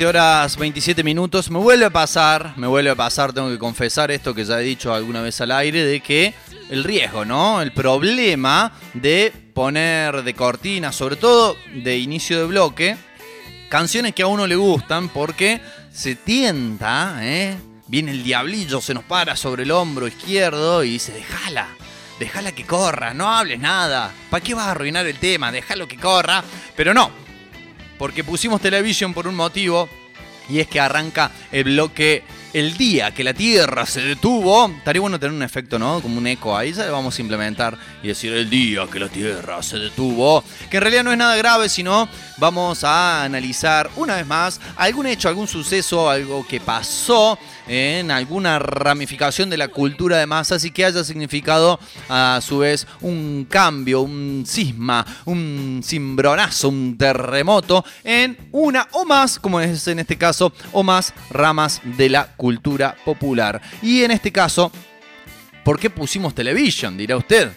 20 horas 27 minutos. Me vuelve a pasar, me vuelve a pasar, tengo que confesar esto que ya he dicho alguna vez al aire, de que el riesgo, ¿no? El problema de poner de cortina, sobre todo de inicio de bloque, canciones que a uno le gustan porque se tienta, ¿eh? Viene el diablillo, se nos para sobre el hombro izquierdo y dice, déjala, déjala que corra, no hables nada. ¿Para qué vas a arruinar el tema? Déjalo que corra. Pero no, porque pusimos televisión por un motivo y es que arranca el bloque el día que la Tierra se detuvo. Estaría bueno tener un efecto, ¿no? Como un eco ahí, vamos a implementar y decir el día que la Tierra se detuvo. Que en realidad no es nada grave, sino vamos a analizar una vez más algún hecho, algún suceso, algo que pasó en alguna ramificación de la cultura de masas y que haya significado a su vez un cambio, un cisma, un cimbronazo, un terremoto en una o más, como es en este caso, o más ramas de la cultura popular. Y en este caso, ¿por qué pusimos Television? Dirá usted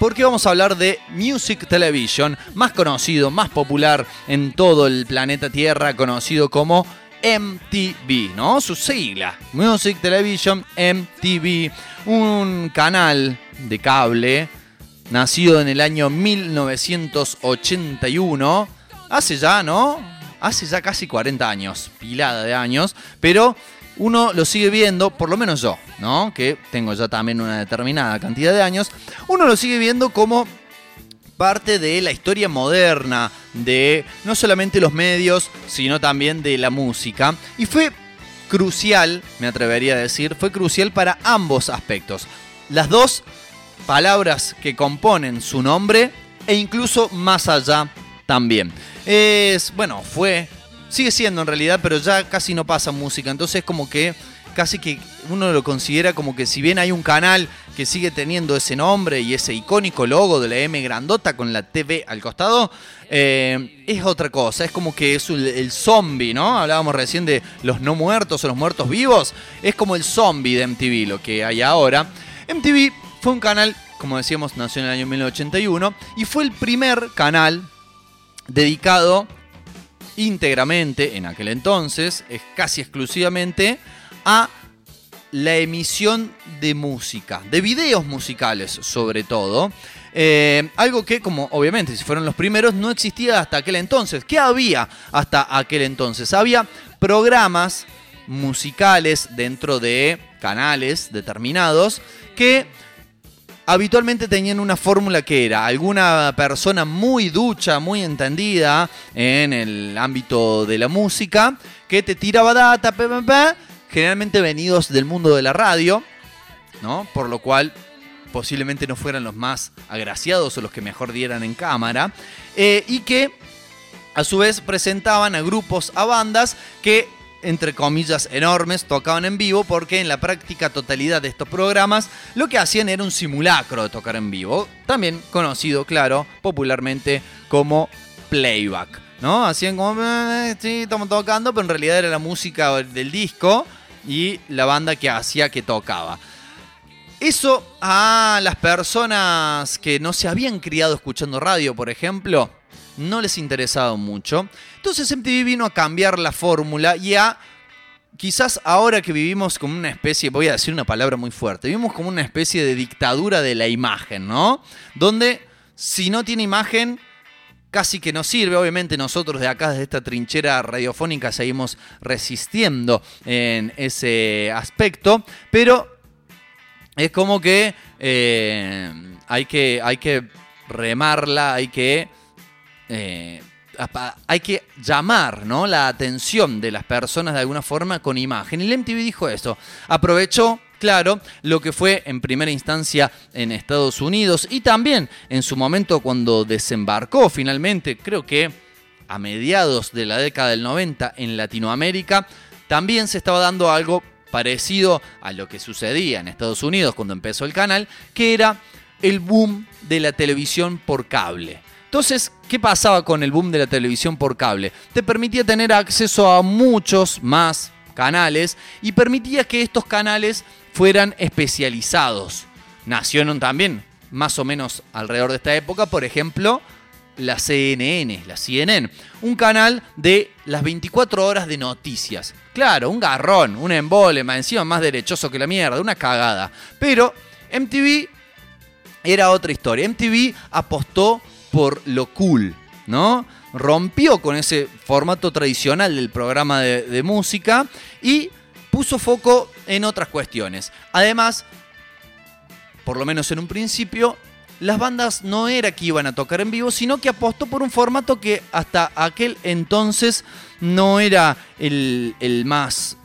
porque vamos a hablar de Music Television, más conocido, más popular en todo el planeta Tierra, conocido como MTV, ¿no? Su sigla, Music Television MTV, un canal de cable nacido en el año 1981, hace ya, ¿no? Hace ya casi 40 años, pilada de años, pero uno lo sigue viendo, por lo menos yo, ¿no? Que tengo ya también una determinada cantidad de años, uno lo sigue viendo como parte de la historia moderna de no solamente los medios, sino también de la música. Y fue crucial, me atrevería a decir, fue crucial para ambos aspectos. Las dos palabras que componen su nombre e incluso más allá también. Es, bueno, fue, sigue siendo en realidad, pero ya casi no pasa música, entonces como que casi que uno lo considera como que si bien hay un canal que sigue teniendo ese nombre y ese icónico logo de la M grandota con la TV al costado, eh, es otra cosa, es como que es el, zombie, ¿no? Hablábamos recién de los no muertos o los muertos vivos, es como el zombie de MTV, lo que hay ahora. MTV fue un canal, como decíamos, nació en el año 1981 y fue el primer canal dedicado íntegramente en aquel entonces, es casi exclusivamente, a la emisión de música, de videos musicales sobre todo. Eh, algo que, como obviamente, si fueron los primeros, no existía hasta aquel entonces. ¿Qué había hasta aquel entonces? Había programas musicales dentro de canales determinados que habitualmente tenían una fórmula que era alguna persona muy ducha, muy entendida en el ámbito de la música, que te tiraba data, generalmente venidos del mundo de la radio, ¿no? Por lo cual posiblemente no fueran los más agraciados o los que mejor dieran en cámara, eh, y que a su vez presentaban a grupos, a bandas que entre comillas enormes, tocaban en vivo porque en la práctica totalidad de estos programas lo que hacían era un simulacro de tocar en vivo, también conocido, claro, popularmente como playback. ¿No? Hacían como, eh, sí, estamos tocando, pero en realidad era la música del disco y la banda que hacía que tocaba. Eso a las personas que no se habían criado escuchando radio, por ejemplo, no les interesaba mucho. Entonces MTV vino a cambiar la fórmula y a quizás ahora que vivimos como una especie, voy a decir una palabra muy fuerte, vivimos como una especie de dictadura de la imagen, ¿no? Donde si no tiene imagen, casi que no sirve. Obviamente nosotros de acá, desde esta trinchera radiofónica, seguimos resistiendo en ese aspecto, pero es como que, eh, hay, que hay que remarla, hay que... Eh, hay que llamar ¿no? la atención de las personas de alguna forma con imagen. Y el MTV dijo eso. Aprovechó claro lo que fue en primera instancia en Estados Unidos y también en su momento cuando desembarcó finalmente, creo que a mediados de la década del 90 en Latinoamérica, también se estaba dando algo parecido a lo que sucedía en Estados Unidos cuando empezó el canal, que era el boom de la televisión por cable. Entonces, ¿qué pasaba con el boom de la televisión por cable? Te permitía tener acceso a muchos más canales y permitía que estos canales fueran especializados. Nacieron también más o menos alrededor de esta época, por ejemplo, la CNN, la CNN, un canal de las 24 horas de noticias. Claro, un garrón, un embolema, encima más derechoso que la mierda, una cagada. Pero MTV era otra historia. MTV apostó por lo cool, ¿no? Rompió con ese formato tradicional del programa de, de música y puso foco en otras cuestiones. Además, por lo menos en un principio, las bandas no era que iban a tocar en vivo, sino que apostó por un formato que hasta aquel entonces no era el, más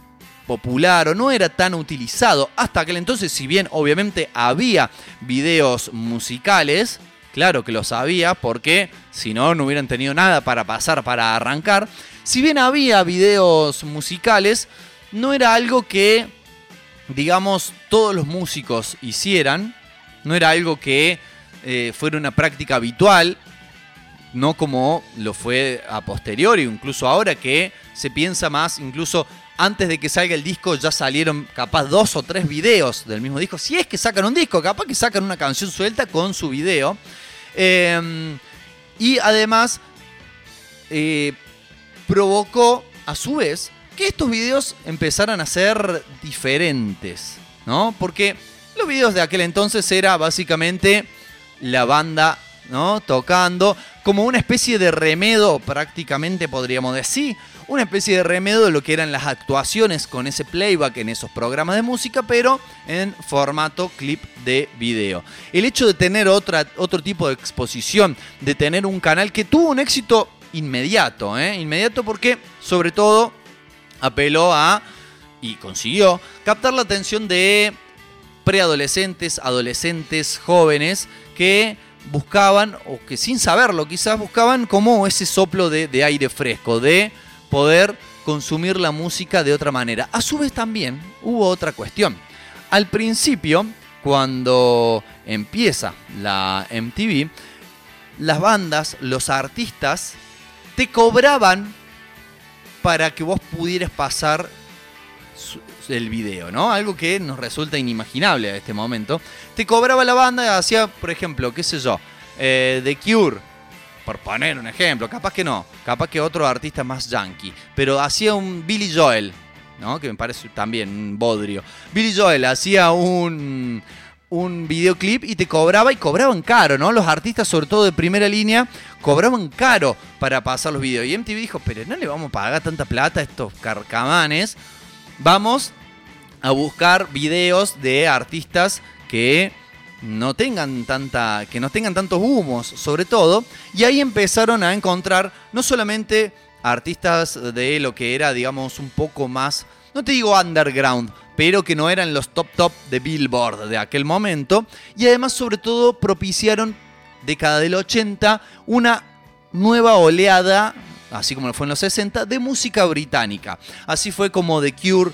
popular o no era tan utilizado. Hasta aquel entonces, si bien obviamente había videos musicales, claro que los había, porque si no, no hubieran tenido nada para pasar, para arrancar. Si bien había videos musicales, no era algo que, digamos, todos los músicos hicieran. No era algo que eh, fuera una práctica habitual, no como lo fue a posteriori, incluso ahora que se piensa más, incluso antes de que salga el disco ya salieron capaz dos o tres videos del mismo disco. Si es que sacan un disco, capaz que sacan una canción suelta con su video. Em, y además eh, provocó a su vez estos videos empezaran a ser diferentes, ¿no? Porque los videos de aquel entonces era básicamente la banda ¿no? tocando, como una especie de remedo prácticamente podríamos decir, una especie de remedo de lo que eran las actuaciones con ese playback en esos programas de música, pero en formato clip de video. El hecho de tener otra, otro tipo de exposición, de tener un canal que tuvo un éxito inmediato, ¿eh? inmediato porque sobre todo apeló a, y consiguió, captar la atención de preadolescentes, adolescentes, jóvenes que buscaban, o que sin saberlo quizás buscaban como ese soplo de, aire fresco, de poder consumir la música de otra manera. A su vez también hubo otra cuestión. Al principio, cuando empieza la MTV, las bandas, los artistas, te cobraban para que vos pudieras pasar el video, ¿no? Algo que nos resulta inimaginable a este momento. Te cobraba la banda, hacía, por ejemplo, qué sé yo, eh, The Cure, por poner un ejemplo, capaz que no, capaz que otro artista más yankee, pero hacía un Billy Joel, ¿no? Que me parece también un bodrio. Billy Joel hacía un, un videoclip y te cobraba y cobraban caro, ¿no? Los artistas, sobre todo de primera línea, cobraban caro para pasar los videos. Y MTV dijo, pero no le vamos a pagar tanta plata a estos carcamanes. Vamos a buscar videos de artistas que no tengan tanta que no tengan tantos humos sobre todo y ahí empezaron a encontrar no solamente artistas de lo que era digamos un poco más no te digo underground pero que no eran los top top de Billboard de aquel momento y además sobre todo propiciaron década del 80 una nueva oleada así como lo fue en los 60 de música británica así fue como The Cure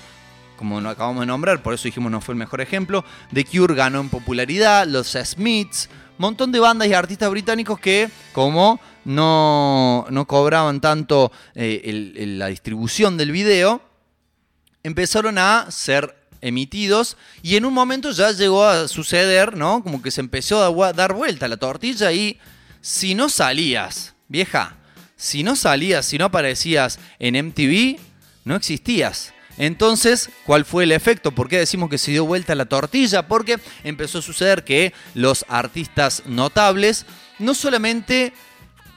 como lo acabamos de nombrar, por eso dijimos no fue el mejor ejemplo. The Cure ganó en popularidad, los Smiths, montón de bandas y artistas británicos que, como no, no cobraban tanto eh, la distribución del video, empezaron a ser emitidos y en un momento ya llegó a suceder, ¿no? Como que se empezó a dar vuelta la tortilla y si no salías, vieja, si no salías, si no aparecías en MTV, no existías. Entonces, ¿cuál fue el efecto? ¿Por qué decimos que se dio vuelta la tortilla? Porque empezó a suceder que los artistas notables no solamente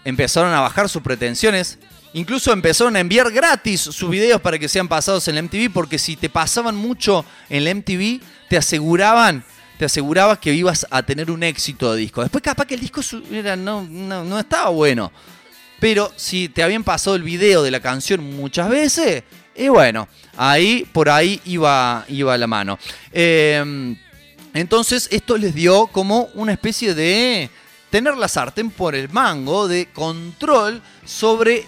empezaron a bajar sus pretensiones, incluso empezaron a enviar gratis sus videos para que sean pasados en la MTV, porque si te pasaban mucho en la MTV, te aseguraban te aseguraba que ibas a tener un éxito de disco. Después capaz que el disco no, no estaba bueno. Pero si te habían pasado el video de la canción muchas veces, y bueno, ahí por ahí iba, iba la mano. Em, entonces esto les dio como una especie de tener la sartén por el mango, de control sobre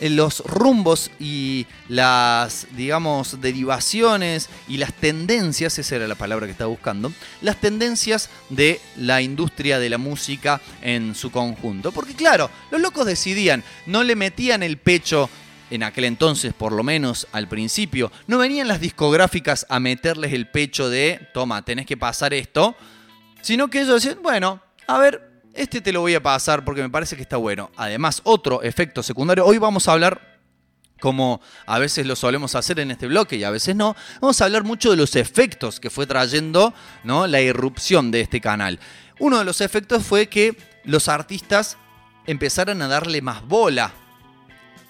los rumbos y las, digamos, derivaciones y las tendencias, esa era la palabra que estaba buscando, las tendencias de la industria de la música en su conjunto. Porque claro, los locos decidían, no le metían el pecho en aquel entonces por lo menos al principio, no venían las discográficas a meterles el pecho de, toma, tenés que pasar esto, sino que ellos decían, bueno, a ver, este te lo voy a pasar porque me parece que está bueno. Además, otro efecto secundario. Hoy vamos a hablar como a veces lo solemos hacer en este bloque y a veces no, vamos a hablar mucho de los efectos que fue trayendo ¿no? la irrupción de este canal. Uno de los efectos fue que los artistas empezaran a darle más bola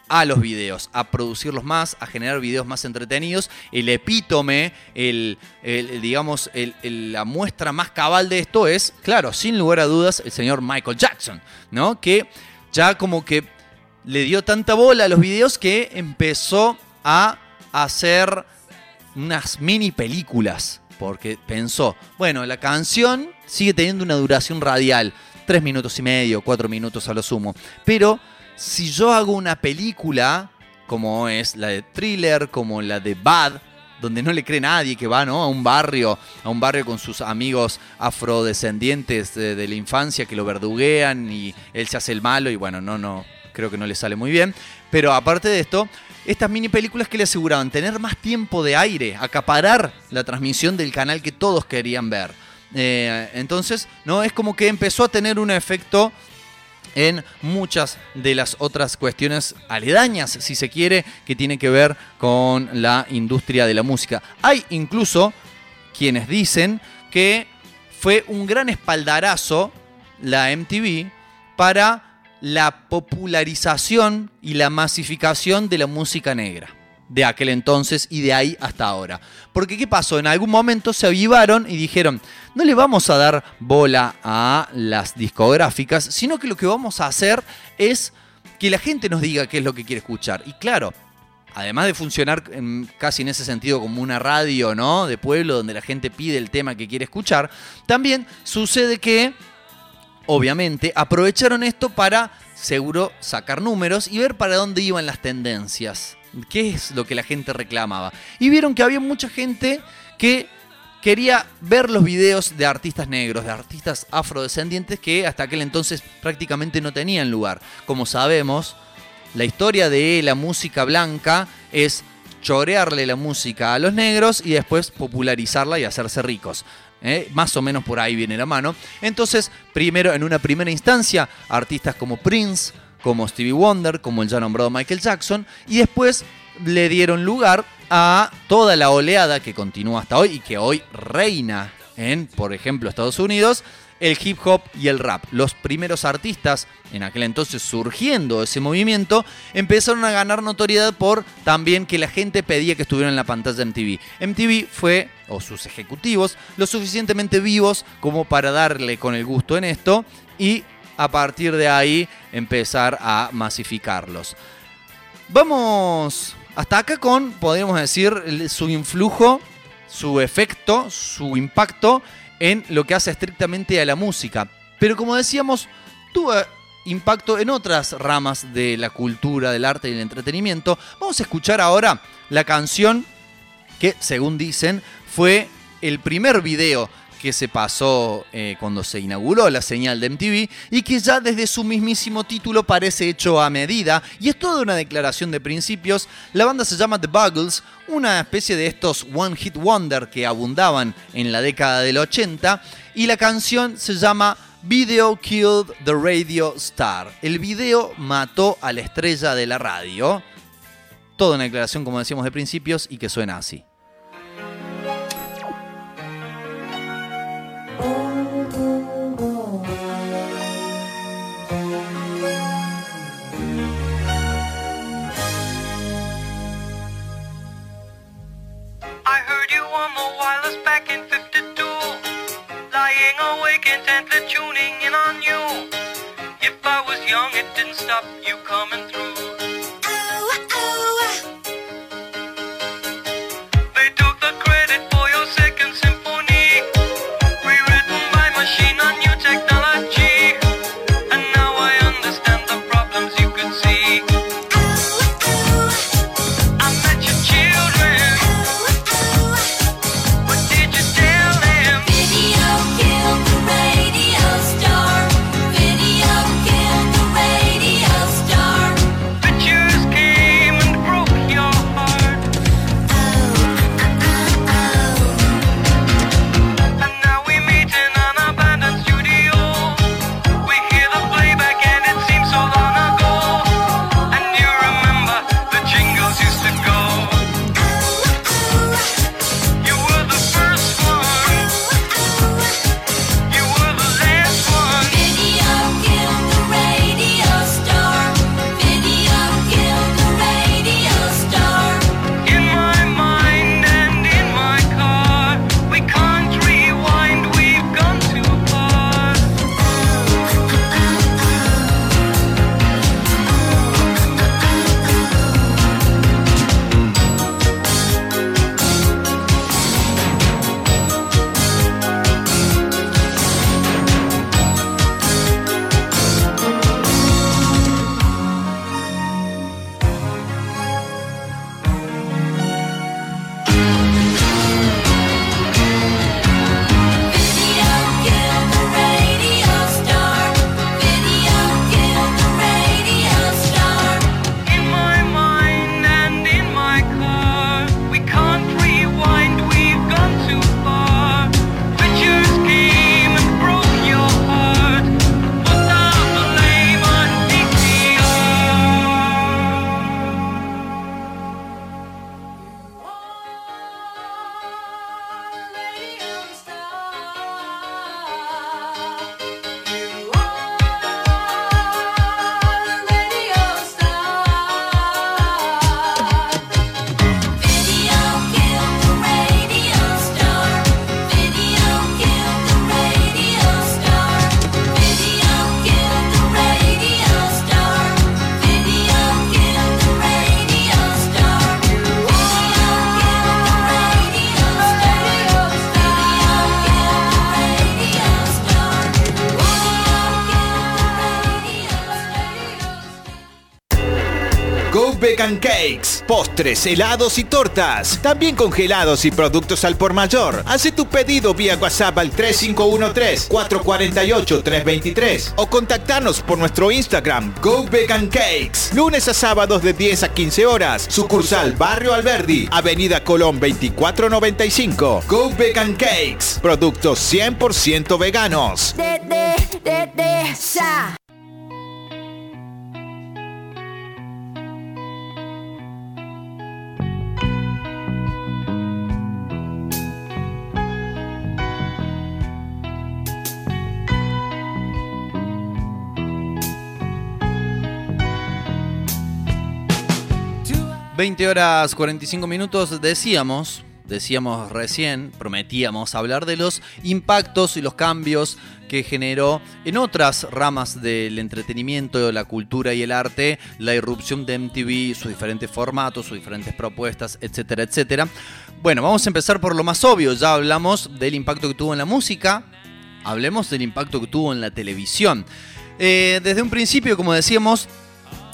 a los videos, a producirlos más, a generar videos más entretenidos. El epítome, el, digamos, la muestra más cabal de esto es, claro, sin lugar a dudas, el señor Michael Jackson, ¿no? Que ya como que le dio tanta bola a los videos que empezó a hacer unas mini películas. Porque pensó, bueno, la canción sigue teniendo una duración radial, tres minutos y medio, cuatro minutos a lo sumo. Pero si yo hago una película, como es la de Thriller, como la de Bad, donde no le cree nadie que va ¿no? a un barrio, a un barrio con sus amigos afrodescendientes de, la infancia que lo verduguean y él se hace el malo y bueno, no, no, creo que no le sale muy bien. Pero aparte de esto, estas mini películas que le aseguraban tener más tiempo de aire, acaparar la transmisión del canal que todos querían ver. Eh, entonces, no es como que empezó a tener un efecto en muchas de las otras cuestiones aledañas, si se quiere, que tiene que ver con la industria de la música. Hay incluso quienes dicen que fue un gran espaldarazo la MTV para la popularización y la masificación de la música negra de aquel entonces y de ahí hasta ahora. Porque ¿qué pasó? En algún momento se avivaron y dijeron, no le vamos a dar bola a las discográficas, sino que lo que vamos a hacer es que la gente nos diga qué es lo que quiere escuchar. Y claro, además de funcionar casi en ese sentido como una radio, ¿no? De pueblo donde la gente pide el tema que quiere escuchar, también sucede que obviamente, aprovecharon esto para, seguro, sacar números y ver para dónde iban las tendencias. ¿Qué es lo que la gente reclamaba? Y vieron que había mucha gente que quería ver los videos de artistas negros, de artistas afrodescendientes que hasta aquel entonces prácticamente no tenían lugar. Como sabemos, la historia de la música blanca es chorearle la música a los negros y después popularizarla y hacerse ricos. ¿eh? más o menos por ahí viene la mano. Entonces, primero, en una primera instancia, artistas como Prince, como Stevie Wonder, como el ya nombrado Michael Jackson, y después le dieron lugar a toda la oleada que continúa hasta hoy y que hoy reina en, por ejemplo, Estados Unidos, el hip hop y el rap. Los primeros artistas, en aquel entonces surgiendo ese movimiento, empezaron a ganar notoriedad por también que la gente pedía que estuvieran en la pantalla MTV. MTV fue, o sus ejecutivos, lo suficientemente vivos como para darle con el gusto en esto y a partir de ahí empezar a masificarlos. Vamos hasta acá con, podríamos decir, su influjo, su efecto, su impacto en lo que hace estrictamente a la música. Pero como decíamos, tuvo impacto en otras ramas de la cultura, del arte y el entretenimiento. Vamos a escuchar ahora la canción que, según dicen, fue el primer video que se pasó eh, cuando se inauguró la señal de MTV y que ya desde su mismísimo título parece hecho a medida y es toda una declaración de principios. La banda se llama The Buggles, una especie de estos One Hit Wonder que abundaban en la década del 80 y la canción se llama Video Killed the Radio Star. El video mató a la estrella de la radio. Toda una declaración, como decíamos, de principios y que suena así. Postres, helados y tortas. También congelados y productos al por mayor. Hace tu pedido vía WhatsApp al 3513-448-323 o contactarnos por nuestro Instagram Go Vegan Cakes. Lunes a sábados de 10 a 15 horas. Sucursal Barrio Alberdi, Avenida Colón 2495. Go Vegan Cakes. Productos 100% veganos. 20 horas 45 minutos decíamos, decíamos recién, prometíamos hablar de los impactos y los cambios que generó en otras ramas del entretenimiento, la cultura y el arte, la irrupción de MTV, sus diferentes formatos, sus diferentes propuestas, etcétera, etcétera. Bueno, vamos a empezar por lo más obvio, ya hablamos del impacto que tuvo en la música, hablemos del impacto que tuvo en la televisión. Eh, desde un principio, como decíamos,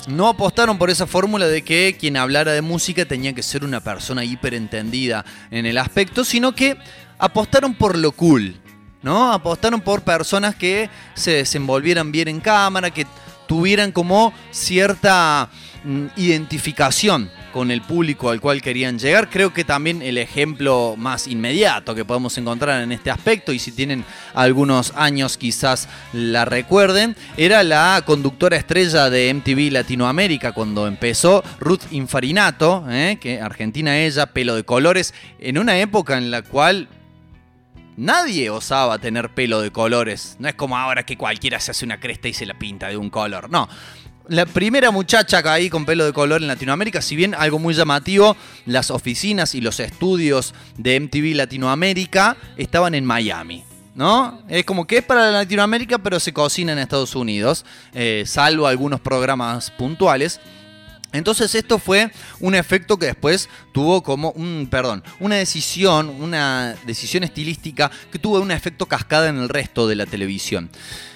no apostaron por esa fórmula de que quien hablara de música tenía que ser una persona hiperentendida en el aspecto, sino que apostaron por lo cool, ¿no? Apostaron por personas que se desenvolvieran bien en cámara, que tuvieran como cierta mm, identificación con el público al cual querían llegar. Creo que también el ejemplo más inmediato que podemos encontrar en este aspecto, y si tienen algunos años quizás la recuerden, era la conductora estrella de MTV Latinoamérica cuando empezó, Ruth Infarinato, ¿eh? que Argentina ella, pelo de colores, en una época en la cual Nadie osaba tener pelo de colores. No es como ahora que cualquiera se hace una cresta y se la pinta de un color. No la primera muchacha ahí con pelo de color en Latinoamérica, si bien algo muy llamativo, las oficinas y los estudios de MTV Latinoamérica estaban en Miami. ¿No? Es como que es para Latinoamérica, pero se cocina en Estados Unidos, eh, salvo algunos programas puntuales. Entonces esto fue un efecto que después tuvo como un, perdón, una decisión, una decisión estilística que tuvo un efecto cascada en el resto de la televisión.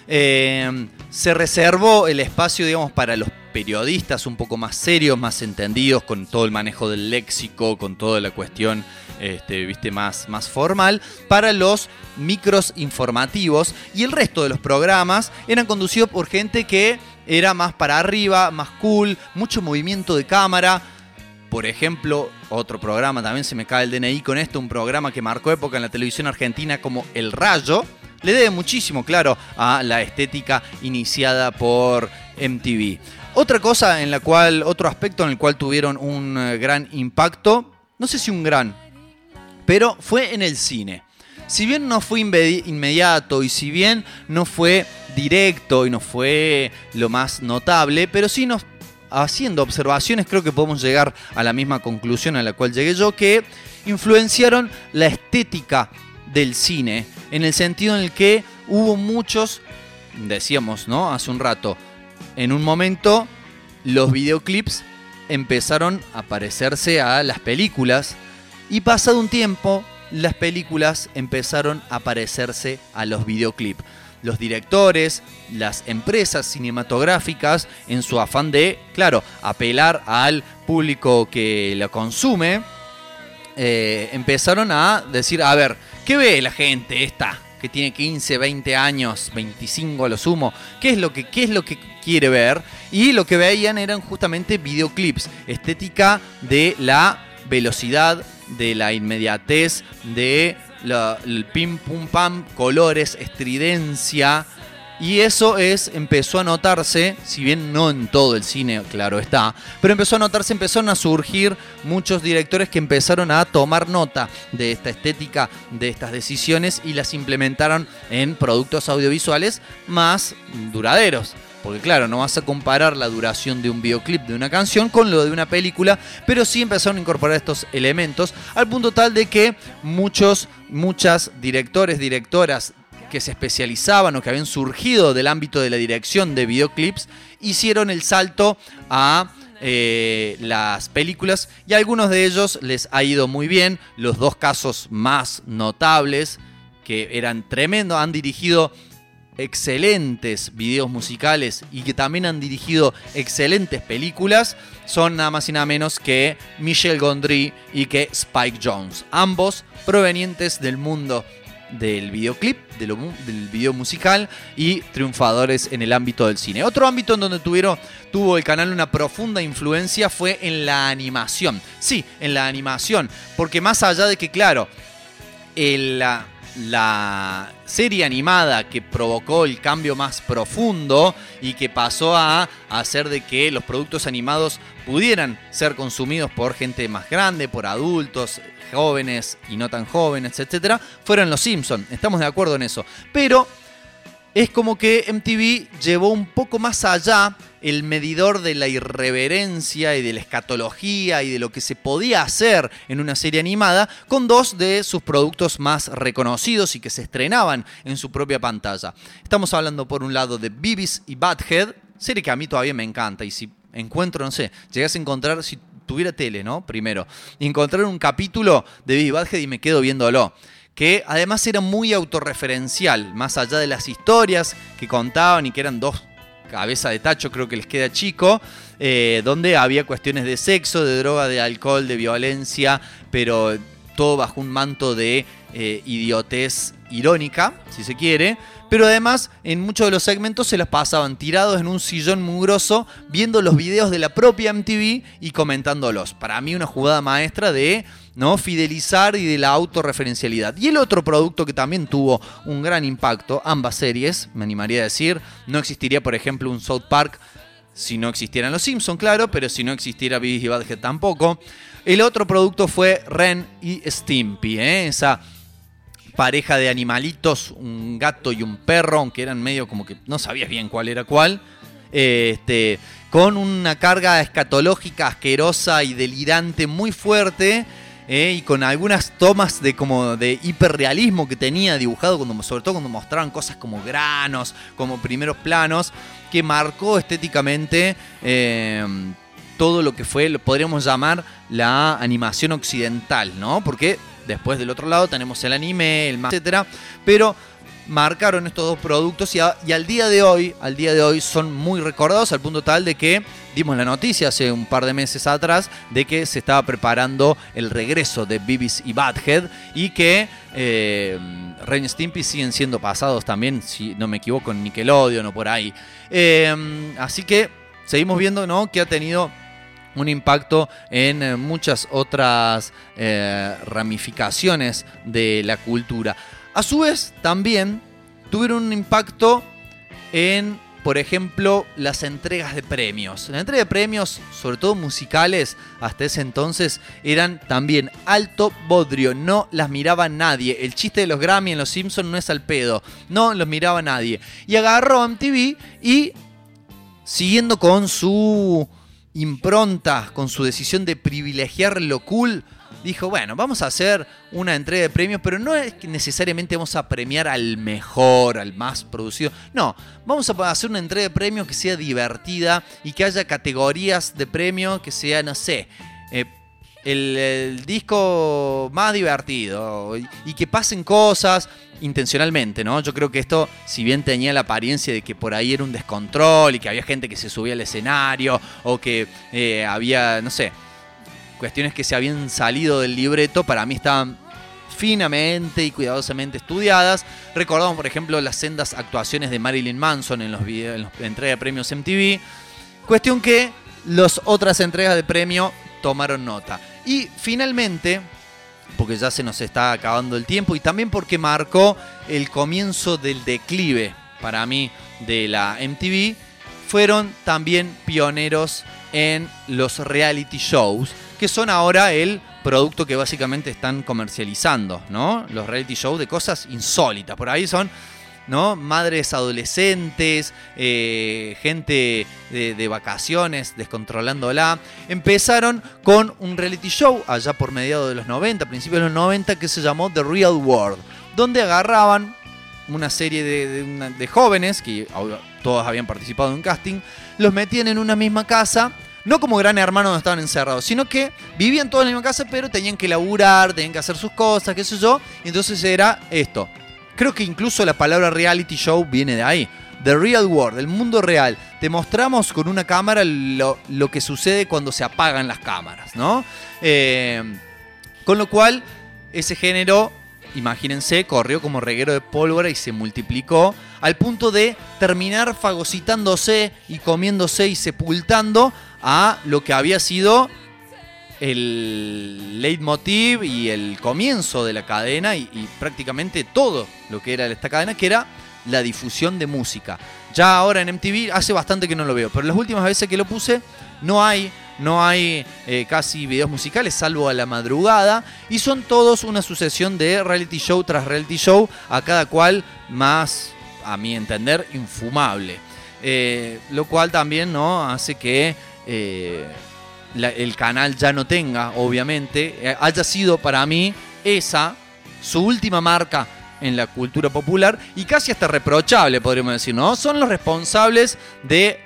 Eh, se reservó el espacio, digamos, para los periodistas un poco más serios, más entendidos, con todo el manejo del léxico, con toda la cuestión, este, viste, más, más formal, para los micros informativos. Y el resto de los programas eran conducidos por gente que era más para arriba, más cool, mucho movimiento de cámara. Por ejemplo, otro programa, también se me cae el DNI con esto, un programa que marcó época en la televisión argentina como El Rayo, le debe muchísimo, claro, a la estética iniciada por MTV. Otra cosa en la cual, otro aspecto en el cual tuvieron un eh, gran impacto, no sé si un gran, pero fue en el cine. Si bien no fue inmediato y si bien no fue directo y no fue lo más notable, pero sí nos haciendo observaciones creo que podemos llegar a la misma conclusión a la cual llegué yo, que influenciaron la estética del cine en el sentido en el que hubo muchos, decíamos, ¿no? Hace un rato, en un momento los videoclips empezaron a parecerse a las películas y pasado un tiempo las películas empezaron a parecerse a los videoclips. Los directores, las empresas cinematográficas, en su afán de, claro, apelar al público que lo consume, eh, empezaron a decir, a ver, ¿qué ve la gente esta? que tiene 15, 20 años, 25 a lo sumo, ¿qué es lo que, qué es lo que quiere ver? Y lo que veían eran justamente videoclips, estética de la velocidad, de la inmediatez, de el pim pum pam, colores, estridencia, y eso es, empezó a notarse, si bien no en todo el cine, claro está, pero empezó a notarse, empezaron a surgir muchos directores que empezaron a tomar nota de esta estética, de estas decisiones y las implementaron en productos audiovisuales más duraderos. Porque claro, no vas a comparar la duración de un videoclip de una canción con lo de una película, pero sí empezaron a incorporar estos elementos al punto tal de que muchos, muchas directores, directoras que se especializaban o que habían surgido del ámbito de la dirección de videoclips hicieron el salto a eh, las películas y a algunos de ellos les ha ido muy bien. Los dos casos más notables, que eran tremendos, han dirigido excelentes videos musicales y que también han dirigido excelentes películas son nada más y nada menos que Michel Gondry y que Spike Jones, ambos provenientes del mundo del videoclip, del video musical y triunfadores en el ámbito del cine. Otro ámbito en donde tuvieron, tuvo el canal una profunda influencia fue en la animación. Sí, en la animación, porque más allá de que, claro, la, la serie animada que provocó el cambio más profundo y que pasó a hacer de que los productos animados pudieran ser consumidos por gente más grande, por adultos, jóvenes y no tan jóvenes, etcétera, fueron los Simpsons. Estamos de acuerdo en eso. Pero es como que MTV llevó un poco más allá el medidor de la irreverencia y de la escatología y de lo que se podía hacer en una serie animada con dos de sus productos más reconocidos y que se estrenaban en su propia pantalla. Estamos hablando por un lado de Beavis y Butthead, serie que a mí todavía me encanta y si encuentro, no sé, llegas a encontrar, si tuviera tele, ¿no? Primero, y encontrar un capítulo de Beavis y Butthead y me quedo viéndolo que además era muy autorreferencial, más allá de las historias que contaban y que eran dos cabeza de tacho creo que les queda chico, eh, donde había cuestiones de sexo, de droga, de alcohol, de violencia, pero todo bajo un manto de eh, idiotez irónica, si se quiere. Pero además, en muchos de los segmentos se las pasaban tirados en un sillón mugroso, viendo los videos de la propia MTV y comentándolos. Para mí, una jugada maestra de ¿no? Fidelizar y de la autorreferencialidad. Y el otro producto que también tuvo un gran impacto, ambas series, me animaría a decir, no existiría, por ejemplo, un South Park si no existieran los Simpsons, claro, pero si no existiera Beavis y Badhead tampoco. El otro producto fue Ren y Stimpy, ¿eh? esa pareja de animalitos, un gato y un perro, aunque eran medio como que no sabías bien cuál era cuál. Este, con una carga escatológica, asquerosa y delirante muy fuerte ¿eh? y con algunas tomas de como de hiperrealismo que tenía dibujado, cuando, sobre todo cuando mostraban cosas como granos, como primeros planos, que marcó estéticamente eh, todo lo que fue, lo podríamos llamar la animación occidental, ¿no? Porque después del otro lado tenemos el anime, el etcétera, pero marcaron estos dos productos y, al día de hoy, al día de hoy son muy recordados al punto tal de que dimos la noticia hace un par de meses atrás de que se estaba preparando el regreso de Bibis y Badhead y que eh, Ren y Stimpy siguen siendo pasados también, si no me equivoco, en Nickelodeon o por ahí. Eh, así que seguimos viendo ¿no? que ha tenido un impacto en eh, muchas otras eh, ramificaciones de la cultura. A su vez, también tuvieron un impacto en, por ejemplo, las entregas de premios. La entrega de premios, sobre todo musicales, hasta ese entonces, eran también alto bodrio. No las miraba nadie. El chiste de los Grammy en Los Simpsons no es al pedo. No los miraba nadie. Y agarró MTV y, siguiendo con su impronta, con su decisión de privilegiar lo cool, dijo, bueno, vamos a hacer una entrega de premios, pero no es que necesariamente vamos a premiar al mejor, al más producido. No, vamos a hacer una entrega de premios que sea divertida y que haya categorías de premios que sea, no sé, eh, el, disco más divertido y que pasen cosas intencionalmente, ¿no? Yo creo que esto, si bien tenía la apariencia de que por ahí era un descontrol y que había gente que se subía al escenario o que eh, había, no sé, cuestiones que se habían salido del libreto, para mí estaban finamente y cuidadosamente estudiadas. Recordamos, por ejemplo, las sendas actuaciones de Marilyn Manson en los videos, en la entrega de premios MTV. Cuestión que las otras entregas de premio tomaron nota. Y finalmente, porque ya se nos está acabando el tiempo y también porque marcó el comienzo del declive para mí de la MTV, fueron también pioneros en los reality shows que son ahora el producto que básicamente están comercializando, ¿no? Los reality shows de cosas insólitas. Por ahí son, ¿no? Madres adolescentes, eh, gente de, vacaciones, descontrolándola. Empezaron con un reality show allá por mediados de los 90, principios de los 90, que se llamó The Real World, donde agarraban una serie de, jóvenes, que todos habían participado en un casting, los metían en una misma casa no como gran hermano donde estaban encerrados, sino que vivían todos en la misma casa, pero tenían que laburar, tenían que hacer sus cosas, qué sé yo. Y entonces era esto. Creo que incluso la palabra reality show viene de ahí. The real world, el mundo real. Te mostramos con una cámara lo, que sucede cuando se apagan las cámaras, ¿no? Eh, con lo cual, ese género, imagínense, corrió como reguero de pólvora y se multiplicó al punto de terminar fagocitándose y comiéndose y sepultando a lo que había sido el leitmotiv y el comienzo de la cadena y, prácticamente todo lo que era esta cadena, que era la difusión de música. Ya ahora en MTV hace bastante que no lo veo, pero las últimas veces que lo puse no hay, no hay eh, casi videos musicales, salvo a la madrugada, y son todos una sucesión de reality show tras reality show, a cada cual más, a mi entender, infumable. Eh, lo cual también ¿no? hace que eh, el canal ya no tenga, obviamente, eh, haya sido para mí esa su última marca en la cultura popular y casi hasta reprochable, podríamos decir, ¿no? Son los responsables de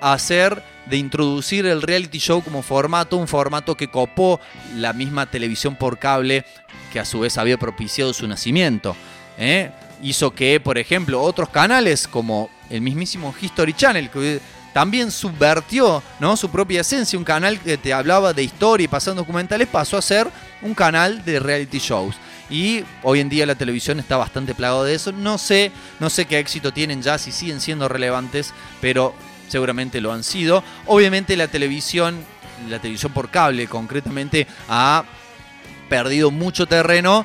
hacer, de introducir el reality show como formato, un formato que copó la misma televisión por cable que a su vez había propiciado su nacimiento. ¿eh? Hizo que, por ejemplo, otros canales como el mismísimo History Channel, que también subvertió ¿no? su propia esencia, un canal que te hablaba de historia y pasando documentales, pasó a ser un canal de reality shows. Y hoy en día la televisión está bastante plagado de eso. No sé, no sé qué éxito tienen ya, si siguen siendo relevantes, pero seguramente lo han sido. Obviamente la televisión, la televisión por cable concretamente, ha perdido mucho terreno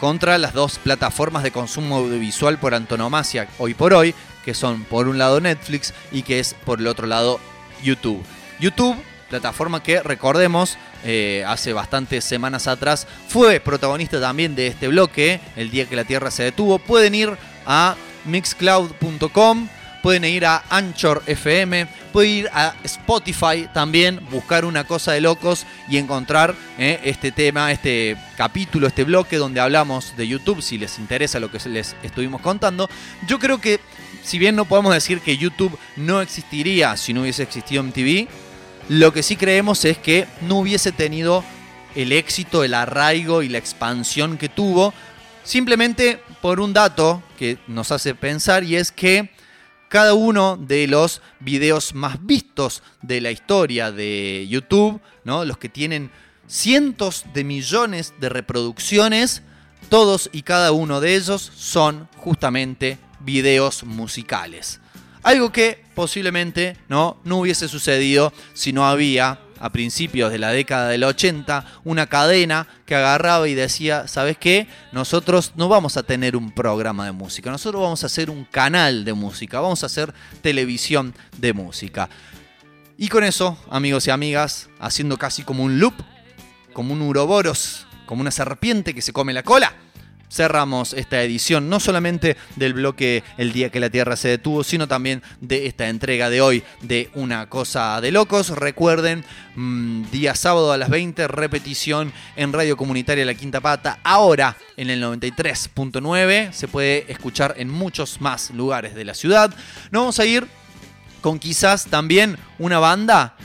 contra las dos plataformas de consumo audiovisual por antonomasia hoy por hoy, que son por un lado Netflix y que es por el otro lado YouTube. YouTube, plataforma que recordemos, eh, hace bastantes semanas atrás fue protagonista también de este bloque, el día que la Tierra se detuvo. Pueden ir a mixcloud.com, pueden ir a Anchor FM, pueden ir a Spotify también, buscar una cosa de locos y encontrar eh, este tema, este capítulo, este bloque donde hablamos de YouTube, si les interesa lo que les estuvimos contando. Yo creo que, si bien no podemos decir que YouTube no existiría si no hubiese existido MTV, lo que sí creemos es que no hubiese tenido el éxito, el arraigo y la expansión que tuvo, simplemente por un dato que nos hace pensar y es que cada uno de los videos más vistos de la historia de YouTube, ¿no? los que tienen cientos de millones de reproducciones, todos y cada uno de ellos son justamente videos musicales. Algo que posiblemente no, no hubiese sucedido si no había a principios de la década del 80 una cadena que agarraba y decía, ¿sabes qué? Nosotros no vamos a tener un programa de música, nosotros vamos a hacer un canal de música, vamos a hacer televisión de música. Y con eso, amigos y amigas, haciendo casi como un loop, como un uroboros, como una serpiente que se come la cola, cerramos esta edición, no solamente del bloque El día que la Tierra se detuvo, sino también de esta entrega de hoy de Una Cosa de Locos. Recuerden, mmm, día sábado a las 20, repetición en Radio Comunitaria La Quinta Pata, ahora en el 93.9, se puede escuchar en muchos más lugares de la ciudad. Nos vamos a ir con quizás también una banda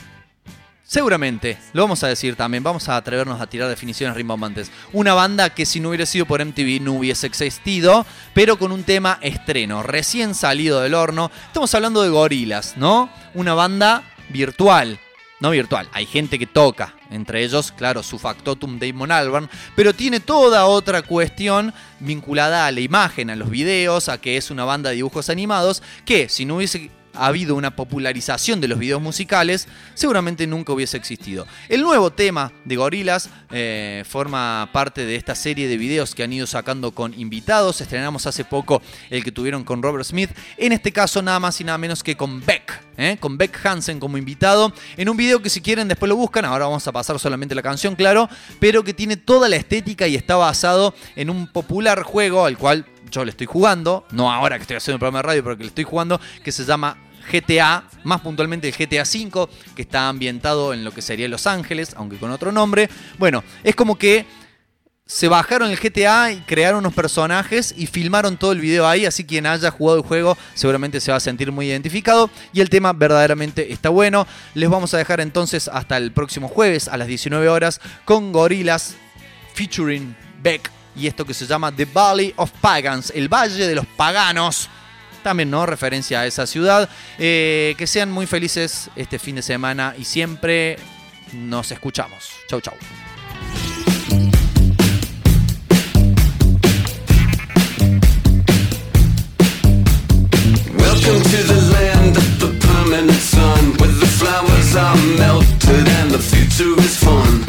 Seguramente, lo vamos a decir también, vamos a atrevernos a tirar definiciones rimbombantes. Una banda que si no hubiera sido por MTV no hubiese existido, pero con un tema estreno, recién salido del horno. Estamos hablando de Gorilas, ¿no? Una banda virtual, no virtual, hay gente que toca, entre ellos, claro, su factotum Damon Albarn, pero tiene toda otra cuestión vinculada a la imagen, a los videos, a que es una banda de dibujos animados, que si no hubiese habido una popularización de los videos musicales, seguramente nunca hubiese existido. El nuevo tema de Gorilas eh, forma parte de esta serie de videos que han ido sacando con invitados. Estrenamos hace poco el que tuvieron con Robert Smith, en este caso nada más y nada menos que con Beck. ¿eh? Con Beck Hansen como invitado, en un video que si quieren después lo buscan, ahora vamos a pasar solamente la canción, claro, pero que tiene toda la estética y está basado en un popular juego al cual yo le estoy jugando, no ahora que estoy haciendo el programa de radio, pero que le estoy jugando, que se llama GTA, más puntualmente el GTA V, que está ambientado en lo que sería Los Ángeles, aunque con otro nombre. Bueno, es como que se bajaron el GTA y crearon unos personajes y filmaron todo el video ahí, así quien haya jugado el juego seguramente se va a sentir muy identificado y el tema verdaderamente está bueno. Les vamos a dejar entonces hasta el próximo jueves a las 19 horas con Gorilas featuring Beck y esto que se llama The Valley of Pagans, el Valle de los Paganos. También, ¿no? Referencia a esa ciudad. Eh, que sean muy felices este fin de semana y siempre nos escuchamos. Chau, chau. Welcome to the land of the permanent sun, where the flowers are melted and the future is fun.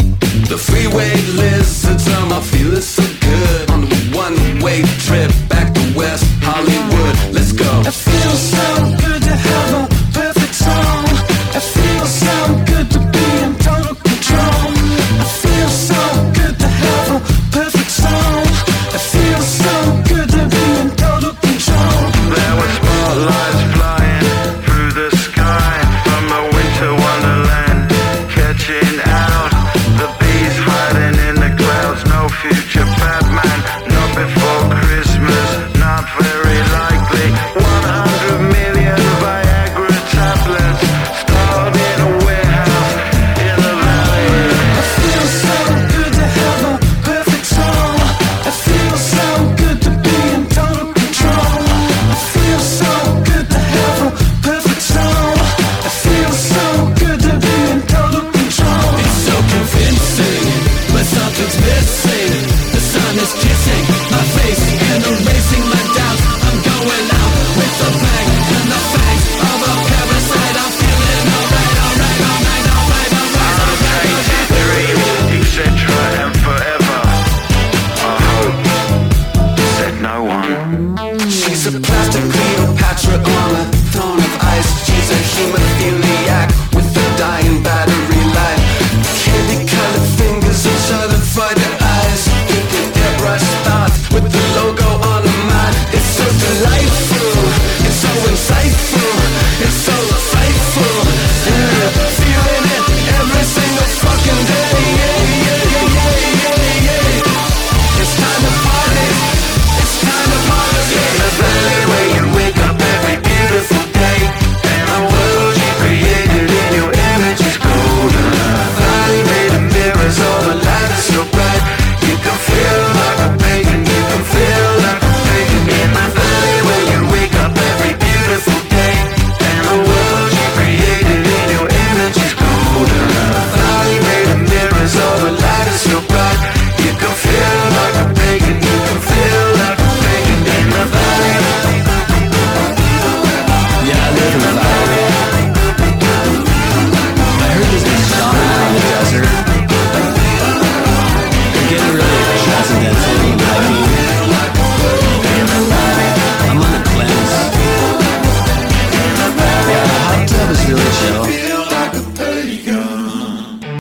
The freeway lizards are my feelings.